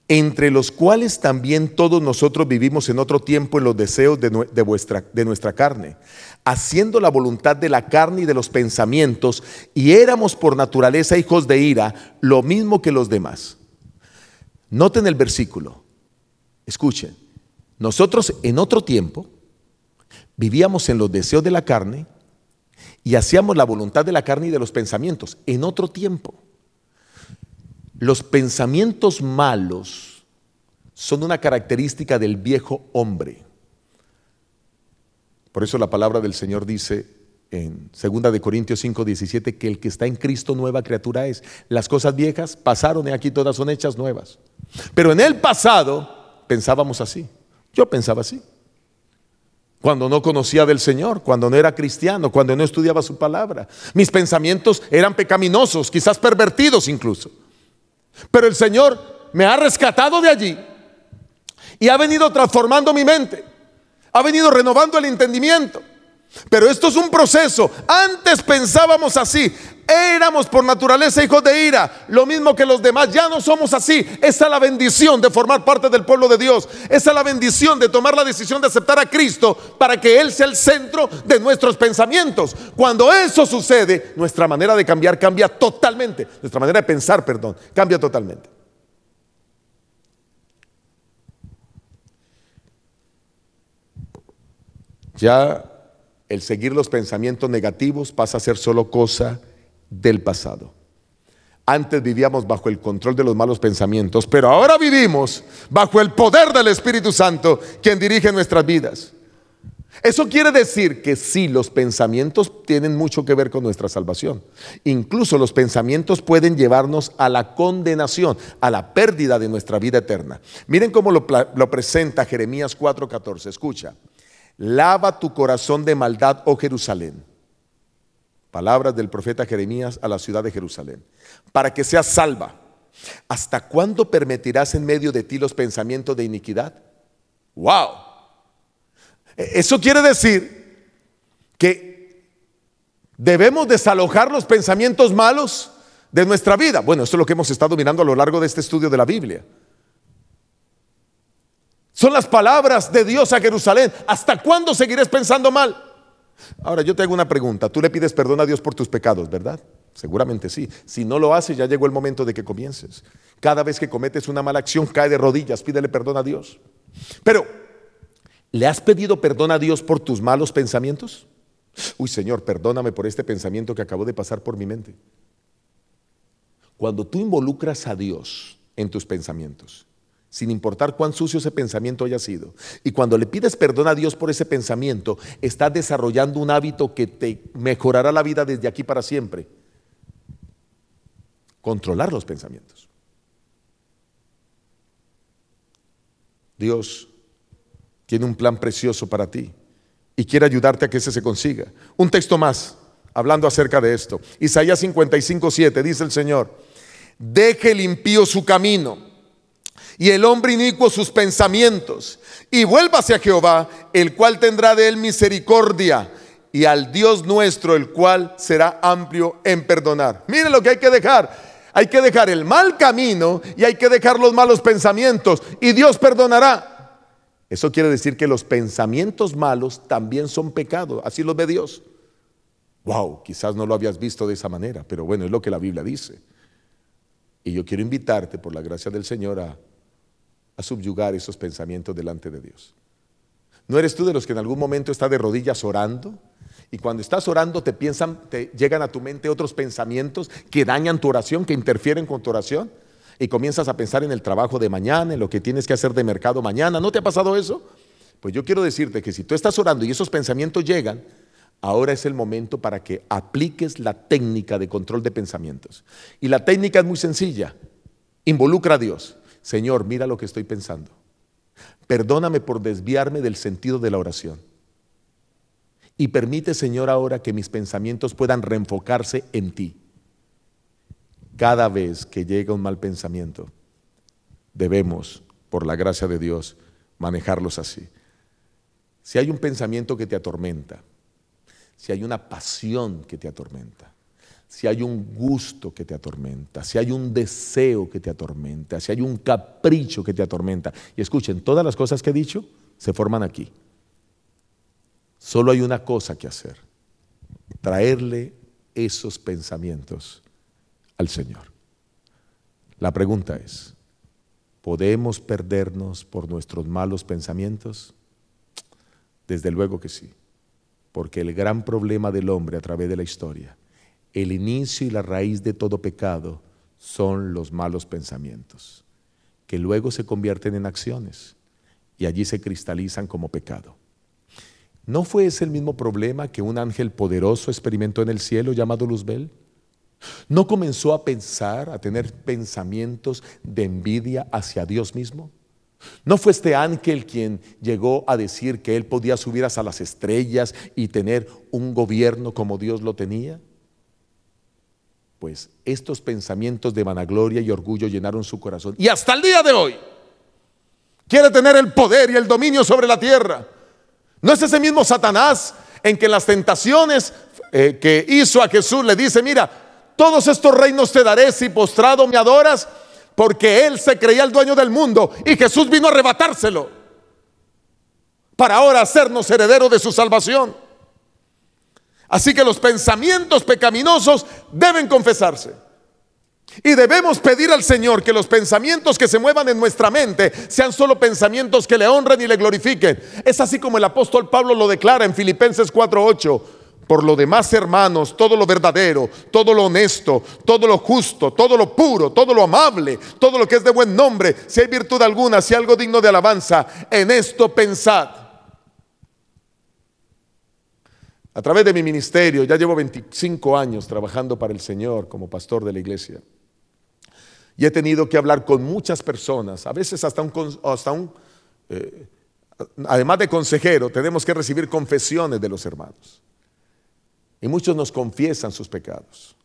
Entre los cuales también todos nosotros vivimos en otro tiempo en los deseos de, vuestra, de nuestra carne, haciendo la voluntad de la carne y de los pensamientos, y éramos por naturaleza hijos de ira, lo mismo que los demás. Noten el versículo. Escuchen. Nosotros en otro tiempo vivíamos en los deseos de la carne, y hacíamos la voluntad de la carne y de los pensamientos en otro tiempo. Los pensamientos malos son una característica del viejo hombre. Por eso la palabra del Señor dice, en 2 de Corintios 5, 17, que el que está en Cristo nueva criatura es. Las cosas viejas pasaron y aquí todas son hechas nuevas. Pero en el pasado pensábamos así. Yo pensaba así. Cuando no conocía del Señor, cuando no era cristiano, cuando no estudiaba su palabra. Mis pensamientos eran pecaminosos, quizás pervertidos incluso. Pero el Señor me ha rescatado de allí y ha venido transformando mi mente. Ha venido renovando el entendimiento. Pero esto es un proceso. Antes pensábamos así. Éramos por naturaleza hijos de ira, lo mismo que los demás. Ya no somos así. Esa es la bendición de formar parte del pueblo de Dios. Esa es la bendición de tomar la decisión de aceptar a Cristo para que Él sea el centro de nuestros pensamientos. Cuando eso sucede, nuestra manera de cambiar cambia totalmente. Nuestra manera de pensar, perdón, cambia totalmente. Ya el seguir los pensamientos negativos pasa a ser solo cosa del pasado. Antes vivíamos bajo el control de los malos pensamientos, pero ahora vivimos bajo el poder del Espíritu Santo, quien dirige nuestras vidas. Eso quiere decir que sí, los pensamientos tienen mucho que ver con nuestra salvación. Incluso los pensamientos pueden llevarnos a la condenación, a la pérdida de nuestra vida eterna. Miren cómo lo, lo presenta Jeremías 4:14. Escucha. Lava tu corazón de maldad, oh Jerusalén. Palabras del profeta Jeremías a la ciudad de Jerusalén. Para que seas salva. ¿Hasta cuándo permitirás en medio de ti los pensamientos de iniquidad? ¡Wow! E, eso quiere decir que debemos desalojar los pensamientos malos de nuestra vida. Bueno, esto es lo que hemos estado mirando a lo largo de este estudio de la Biblia. Son las palabras de Dios a Jerusalén. ¿Hasta cuándo seguirás pensando mal? Ahora yo te hago una pregunta. Tú le pides perdón a Dios por tus pecados, ¿verdad? Seguramente sí. Si no lo haces, ya llegó el momento de que comiences. Cada vez que cometes una mala acción, cae de rodillas, pídele perdón a Dios. Pero, ¿le has pedido perdón a Dios por tus malos pensamientos? Uy, Señor, perdóname por este pensamiento que acabó de pasar por mi mente. Cuando tú involucras a Dios en tus pensamientos, sin importar cuán sucio ese pensamiento haya sido. Y cuando le pides perdón a Dios por ese pensamiento, estás desarrollando un hábito que te mejorará la vida desde aquí para siempre. Controlar los pensamientos. Dios tiene un plan precioso para ti y quiere ayudarte a que ese se consiga. Un texto más, hablando acerca de esto. Isaías 55, 7, dice el Señor, deje el impío su camino y el hombre inicuo sus pensamientos. Y vuélvase a Jehová, el cual tendrá de él misericordia, y al Dios nuestro, el cual será amplio en perdonar. Mire lo que hay que dejar. Hay que dejar el mal camino y hay que dejar los malos pensamientos, y Dios perdonará. Eso quiere decir que los pensamientos malos también son pecado, así los ve Dios. Wow, quizás no lo habías visto de esa manera, pero bueno, es lo que la Biblia dice. Y yo quiero invitarte, por la gracia del Señor, a a subyugar esos pensamientos delante de Dios. ¿No eres tú de los que en algún momento está de rodillas orando? Y cuando estás orando te piensan, te llegan a tu mente otros pensamientos que dañan tu oración, que interfieren con tu oración. Y comienzas a pensar en el trabajo de mañana, en lo que tienes que hacer de mercado mañana. ¿No te ha pasado eso? Pues yo quiero decirte que si tú estás orando y esos pensamientos llegan, ahora es el momento para que apliques la técnica de control de pensamientos. Y la técnica es muy sencilla. Involucra a Dios. Señor, mira lo que estoy pensando. Perdóname por desviarme del sentido de la oración. Y permite, Señor, ahora que mis pensamientos puedan reenfocarse en ti. Cada vez que llega un mal pensamiento, debemos, por la gracia de Dios, manejarlos así. Si hay un pensamiento que te atormenta, si hay una pasión que te atormenta, si hay un gusto que te atormenta, si hay un deseo que te atormenta, si hay un capricho que te atormenta. Y escuchen, todas las cosas que he dicho se forman aquí. Solo hay una cosa que hacer, traerle esos pensamientos al Señor. La pregunta es, ¿podemos perdernos por nuestros malos pensamientos? Desde luego que sí, porque el gran problema del hombre a través de la historia el inicio y la raíz de todo pecado son los malos pensamientos, que luego se convierten en acciones y allí se cristalizan como pecado. ¿No fue ese el mismo problema que un ángel poderoso experimentó en el cielo llamado Luzbel? ¿No comenzó a pensar, a tener pensamientos de envidia hacia Dios mismo? ¿No fue este ángel quien llegó a decir que él podía subir hasta las estrellas y tener un gobierno como Dios lo tenía? Pues estos pensamientos de vanagloria y orgullo llenaron su corazón. Y hasta el día de hoy quiere tener el poder y el dominio sobre la tierra. ¿No es ese mismo Satanás en que las tentaciones eh, que hizo a Jesús le dice, mira, todos estos reinos te daré si postrado me adoras? porque él se creía el dueño del mundo y Jesús vino a arrebatárselo para ahora hacernos heredero de su salvación. Así que los pensamientos pecaminosos deben confesarse. Y debemos pedir al Señor que los pensamientos que se muevan en nuestra mente sean solo pensamientos que le honren y le glorifiquen. Es así como el apóstol Pablo lo declara en Filipenses 4:8. Por lo demás, hermanos, todo lo verdadero, todo lo honesto, todo lo justo, todo lo puro, todo lo amable, todo lo que es de buen nombre, si hay virtud alguna, si hay algo digno de alabanza, en esto pensad. A través de mi ministerio, ya llevo 25 años trabajando para el Señor como pastor de la iglesia. Y he tenido que hablar con muchas personas, a veces hasta un, hasta un eh, además de consejero, tenemos que recibir confesiones de los hermanos. Y muchos nos confiesan sus pecados.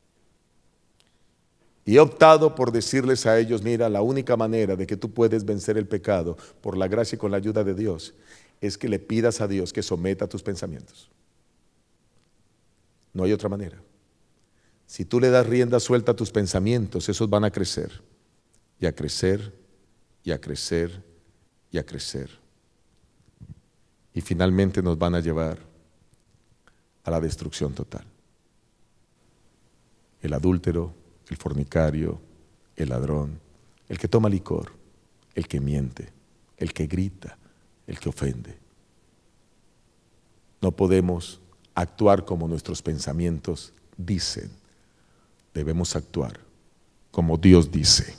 Y he optado por decirles a ellos, mira, la única manera de que tú puedes vencer el pecado por la gracia y con la ayuda de Dios es que le pidas a Dios que someta tus pensamientos. No hay otra manera. Si tú le das rienda suelta a tus pensamientos, esos van a crecer y a crecer y a crecer y a crecer. Y finalmente nos van a llevar a la destrucción total. El adúltero, el fornicario, el ladrón, el que toma licor, el que miente, el que grita, el que ofende. No podemos actuar como nuestros pensamientos dicen. Debemos actuar como Dios dice.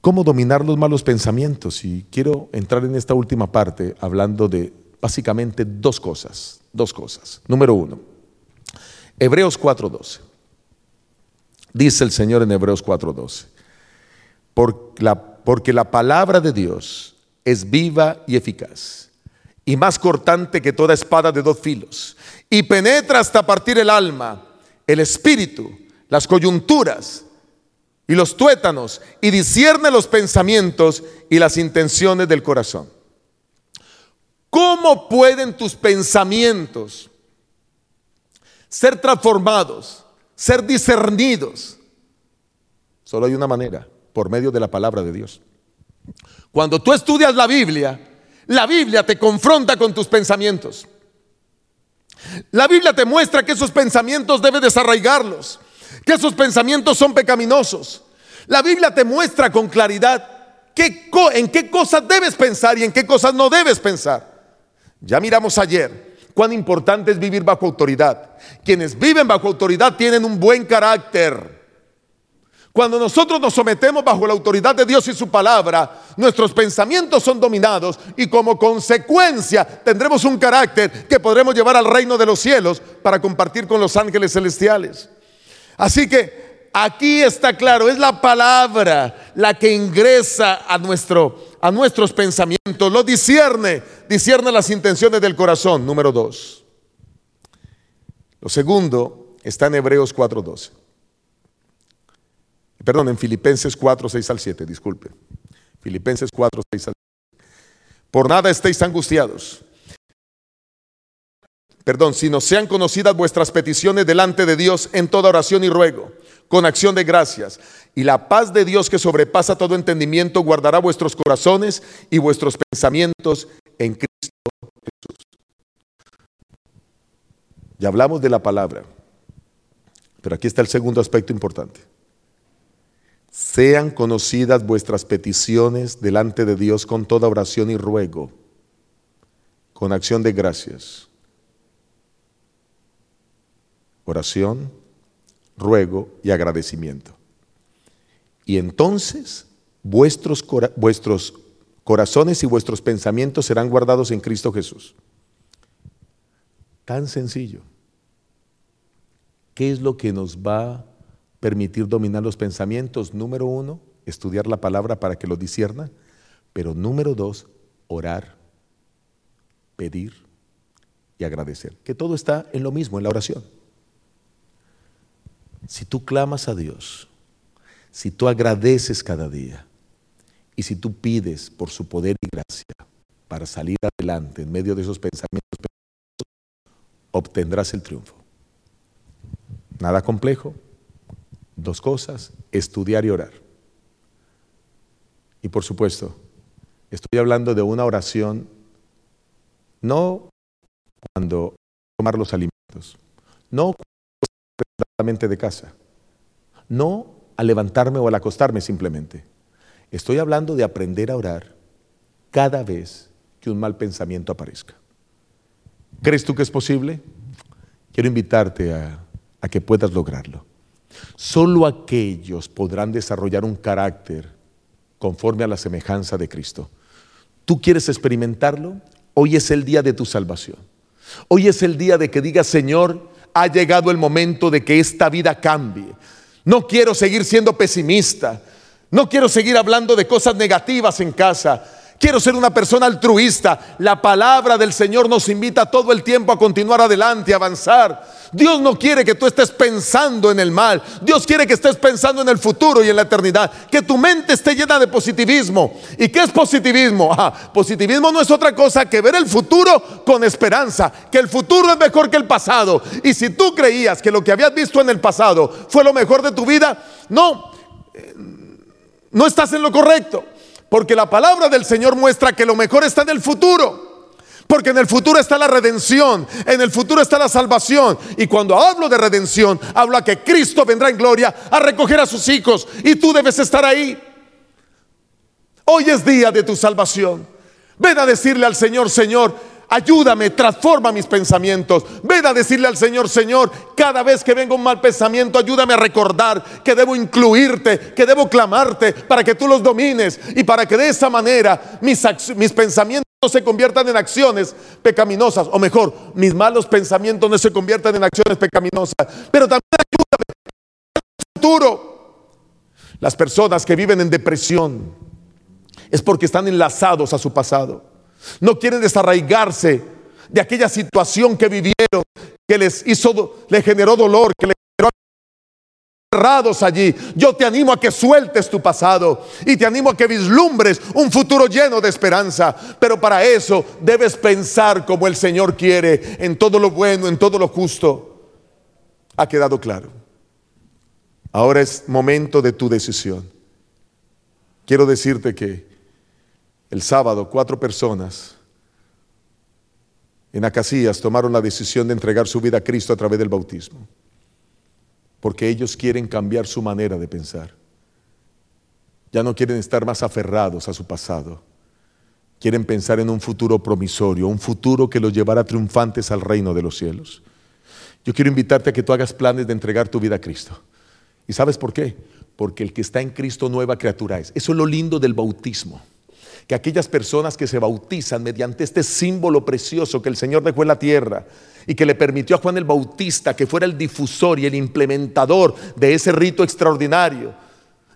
¿Cómo dominar los malos pensamientos? Y quiero entrar en esta última parte hablando de básicamente dos cosas dos cosas. Número uno, Hebreos 4.12. Dice el Señor en Hebreos 4.12, Por porque la palabra de Dios es viva y eficaz, y más cortante que toda espada de dos filos, y penetra hasta partir el alma, el espíritu, las coyunturas y los tuétanos, y discierne los pensamientos y las intenciones del corazón. ¿Cómo pueden tus pensamientos ser transformados, ser discernidos? Solo hay una manera, por medio de la palabra de Dios. Cuando tú estudias la Biblia, la Biblia te confronta con tus pensamientos. La Biblia te muestra que esos pensamientos debes desarraigarlos, que esos pensamientos son pecaminosos. La Biblia te muestra con claridad en qué cosas debes pensar y en qué cosas no debes pensar. Ya miramos ayer cuán importante es vivir bajo autoridad. Quienes viven bajo autoridad tienen un buen carácter. Cuando nosotros nos sometemos bajo la autoridad de Dios y su palabra, nuestros pensamientos son dominados y como consecuencia tendremos un carácter que podremos llevar al reino de los cielos para compartir con los ángeles celestiales. Así que aquí está claro, es la palabra la que ingresa a nuestro a nuestros pensamientos, lo discierne, discierne las intenciones del corazón, número dos. Lo segundo está en Hebreos 4.12. Perdón, en Filipenses 4, 6 al 7, disculpe. Filipenses 4, 6 al 7. Por nada estéis angustiados. Perdón, si no sean conocidas vuestras peticiones delante de Dios en toda oración y ruego con acción de gracias. Y la paz de Dios que sobrepasa todo entendimiento guardará vuestros corazones y vuestros pensamientos en Cristo Jesús. Ya hablamos de la palabra, pero aquí está el segundo aspecto importante. Sean conocidas vuestras peticiones delante de Dios con toda oración y ruego, con acción de gracias. Oración, ruego y agradecimiento. Y entonces vuestros, vuestros corazones y vuestros pensamientos serán guardados en Cristo Jesús. Tan sencillo. ¿Qué es lo que nos va permitir dominar los pensamientos? Número uno, estudiar la palabra para que lo disierna. Pero número dos, orar, pedir y agradecer. Que todo está en lo mismo, en la oración. Si tú clamas a Dios, si tú agradeces cada día y si tú pides por su poder y gracia para salir adelante en medio de esos pensamientos, obtendrás el triunfo. Nada complejo. Dos cosas, estudiar y orar. Y por supuesto, estoy hablando de una oración no cuando tomar los alimentos, no cuando de casa, no al levantarme o al acostarme simplemente. Estoy hablando de aprender a orar cada vez que un mal pensamiento aparezca. ¿Crees tú que es posible? Quiero invitarte a, a que puedas lograrlo. Solo aquellos podrán desarrollar un carácter conforme a la semejanza de Cristo. ¿Tú quieres experimentarlo? Hoy es el día de tu salvación. Hoy es el día de que digas, Señor, ha llegado el momento de que esta vida cambie. No quiero seguir siendo pesimista. No quiero seguir hablando de cosas negativas en casa. Quiero ser una persona altruista. La palabra del Señor nos invita todo el tiempo a continuar adelante, a avanzar. Dios no quiere que tú estés pensando en el mal. Dios quiere que estés pensando en el futuro y en la eternidad. Que tu mente esté llena de positivismo. ¿Y qué es positivismo? Ah, positivismo no es otra cosa que ver el futuro con esperanza. Que el futuro es mejor que el pasado. Y si tú creías que lo que habías visto en el pasado fue lo mejor de tu vida, no, eh, no estás en lo correcto. Porque la palabra del Señor muestra que lo mejor está en el futuro. Porque en el futuro está la redención, en el futuro está la salvación. Y cuando hablo de redención, hablo a que Cristo vendrá en gloria a recoger a sus hijos y tú debes estar ahí. Hoy es día de tu salvación. Ven a decirle al Señor, Señor, ayúdame, transforma mis pensamientos. Ven a decirle al Señor, Señor, cada vez que venga un mal pensamiento, ayúdame a recordar que debo incluirte, que debo clamarte para que tú los domines y para que de esa manera mis, mis pensamientos se conviertan en acciones pecaminosas, o mejor, mis malos pensamientos no se conviertan en acciones pecaminosas. Pero también ayúdame el futuro. Las personas que viven en depresión es porque están enlazados a su pasado. No quieren desarraigarse de aquella situación que vivieron, que les hizo, le generó dolor, que les generó cerrados allí. Yo te animo a que sueltes tu pasado y te animo a que vislumbres un futuro lleno de esperanza. Pero para eso debes pensar como el Señor quiere, en todo lo bueno, en todo lo justo. Ha quedado claro. Ahora es momento de tu decisión. Quiero decirte que el sábado cuatro personas en Acacias tomaron la decisión de entregar su vida a Cristo a través del bautismo, porque ellos quieren cambiar su manera de pensar. Ya no quieren estar más aferrados a su pasado. Quieren pensar en un futuro promisorio, un futuro que los llevará triunfantes al reino de los cielos. Yo quiero invitarte a que tú hagas planes de entregar tu vida a Cristo. ¿Y sabes por qué? Porque el que está en Cristo nueva criatura es. Eso es lo lindo del bautismo que aquellas personas que se bautizan mediante este símbolo precioso que el Señor dejó en la tierra y que le permitió a Juan el Bautista que fuera el difusor y el implementador de ese rito extraordinario,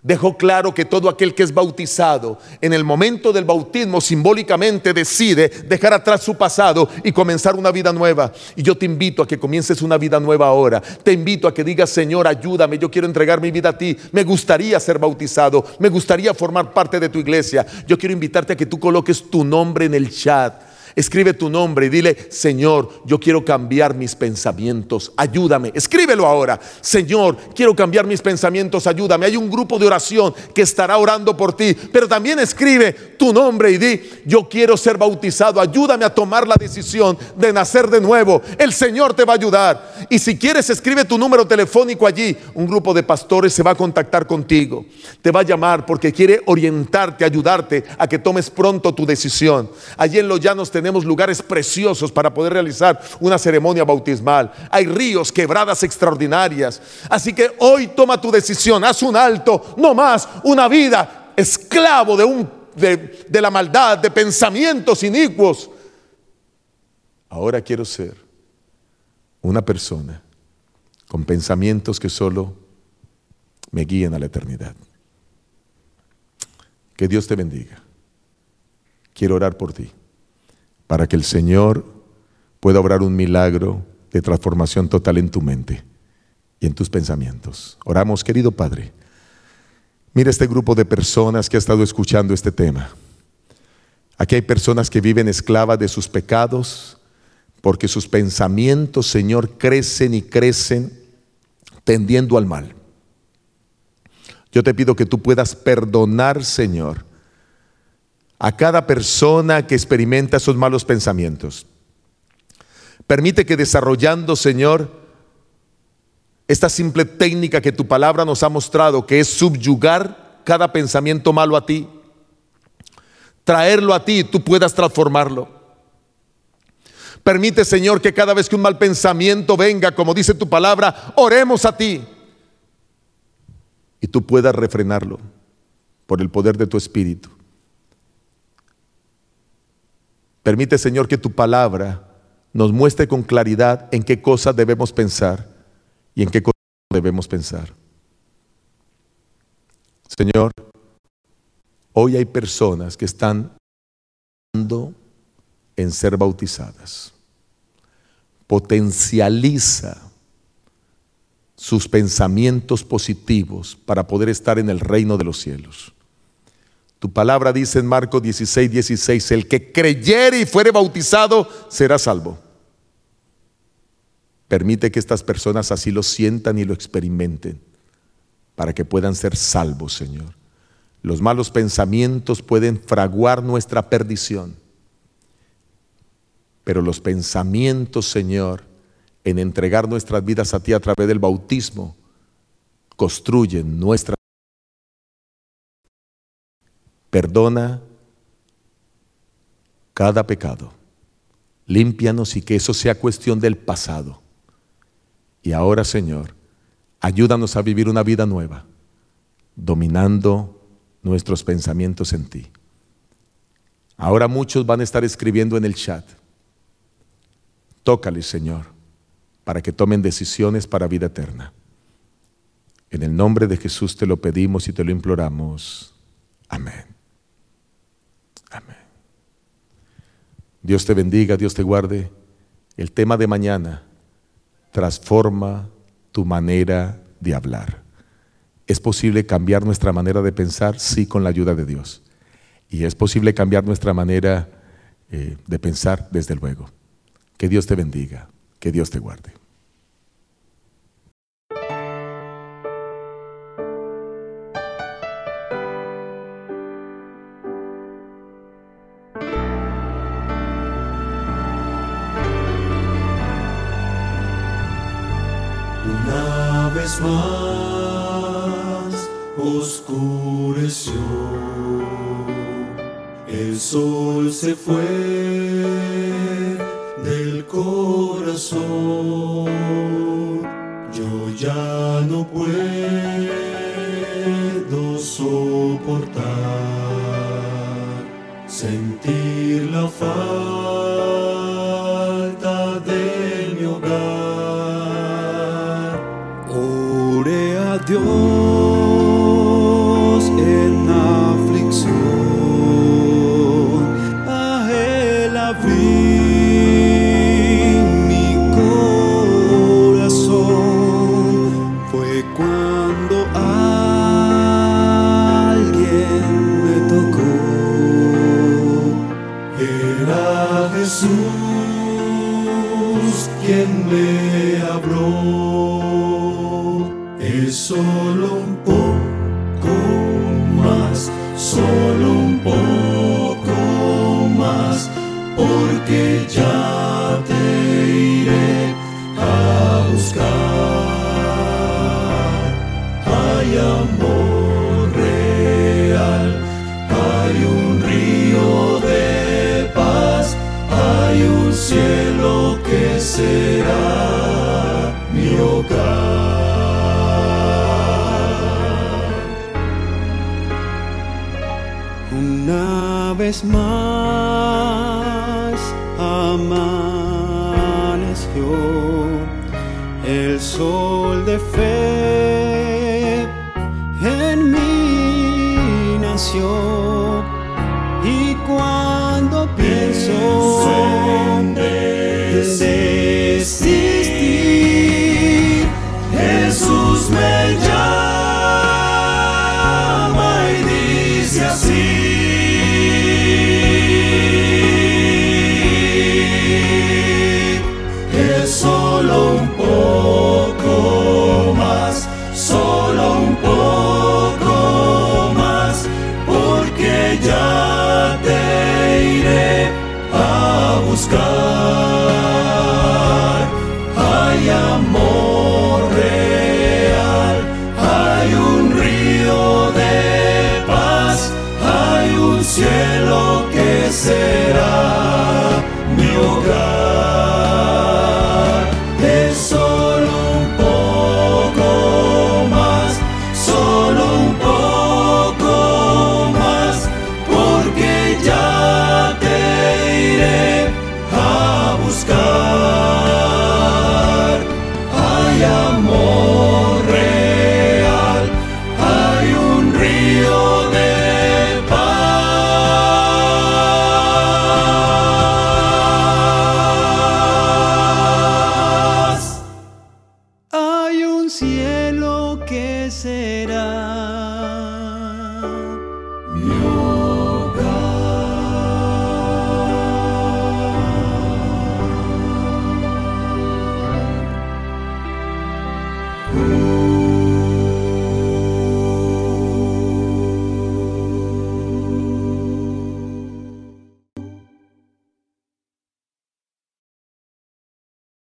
dejó claro que todo aquel que es bautizado en el momento del bautismo simbólicamente decide dejar atrás su pasado y comenzar una vida nueva. Y yo te invito a que comiences una vida nueva ahora. Te invito a que digas, Señor, ayúdame, yo quiero entregar mi vida a ti. Me gustaría ser bautizado, me gustaría formar parte de tu iglesia. Yo quiero invitarte a que tú coloques tu nombre en el chat Escribe tu nombre y dile, Señor, yo quiero cambiar mis pensamientos, ayúdame. Escríbelo ahora, Señor, quiero cambiar mis pensamientos, ayúdame. Hay un grupo de oración que estará orando por ti, pero también escribe tu nombre y di, yo quiero ser bautizado, ayúdame a tomar la decisión de nacer de nuevo. El Señor te va a ayudar. Y si quieres, escribe tu número telefónico allí. Un grupo de pastores se va a contactar contigo. Te va a llamar porque quiere orientarte, ayudarte a que tomes pronto tu decisión. Allí en los llanos tenemos lugares preciosos para poder realizar una ceremonia bautismal. Hay ríos, quebradas extraordinarias. Así que hoy toma tu decisión, haz un alto, no más una vida esclavo de, un, de, de la maldad, de pensamientos inicuos. Ahora quiero ser una persona con pensamientos que solo me guíen a la eternidad. Que Dios te bendiga. Quiero orar por ti, para que el Señor pueda obrar un milagro de transformación total en tu mente y en tus pensamientos. Oramos, querido Padre. Mira este grupo de personas que ha estado escuchando este tema. Aquí hay personas que viven esclavas de sus pecados porque sus pensamientos, Señor, crecen y crecen tendiendo al mal. Yo te pido que tú puedas perdonar, Señor, a cada persona que experimenta esos malos pensamientos. Permite que desarrollando, Señor, esta simple técnica que tu palabra nos ha mostrado, que es subyugar cada pensamiento malo a ti, traerlo a ti y tú puedas transformarlo. Permite, Señor, que cada vez que un mal pensamiento venga, como dice tu palabra, oremos a ti y tú puedas refrenarlo por el poder de tu Espíritu. Permite, Señor, que tu palabra nos muestre con claridad en qué cosas debemos pensar y en qué cosas debemos pensar. Señor, hoy hay personas que están en ser bautizadas. Potencializa sus pensamientos positivos para poder estar en el reino de los cielos. Tu palabra dice en Marcos 16, 16, el que creyere y fuere bautizado será salvo. Permite que estas personas así lo sientan y lo experimenten para que puedan ser salvos, Señor. Los malos pensamientos pueden fraguar nuestra perdición, pero los pensamientos, Señor, en entregar nuestras vidas a ti a través del bautismo, construyen nuestra Perdona cada pecado. Límpianos y que eso sea cuestión del pasado. Y ahora, Señor, ayúdanos a vivir una vida nueva, dominando nuestros pensamientos en ti. Ahora muchos van a estar escribiendo en el chat. Tócales, Señor, para que tomen decisiones para vida eterna. En el nombre de Jesús te lo pedimos y te lo imploramos. Amén. Amén. Dios te bendiga, Dios te guarde. El tema de mañana transforma tu manera de hablar. ¿Es posible cambiar nuestra manera de pensar? Sí, con la ayuda de Dios. Y es posible cambiar nuestra manera eh, de pensar, desde luego. Que Dios te bendiga, que Dios te guarde. Más oscureció. El sol se fue del corazón. Yo ya no puedo soportar sentir la falta vez más amaneció el sol de fe en mi nación.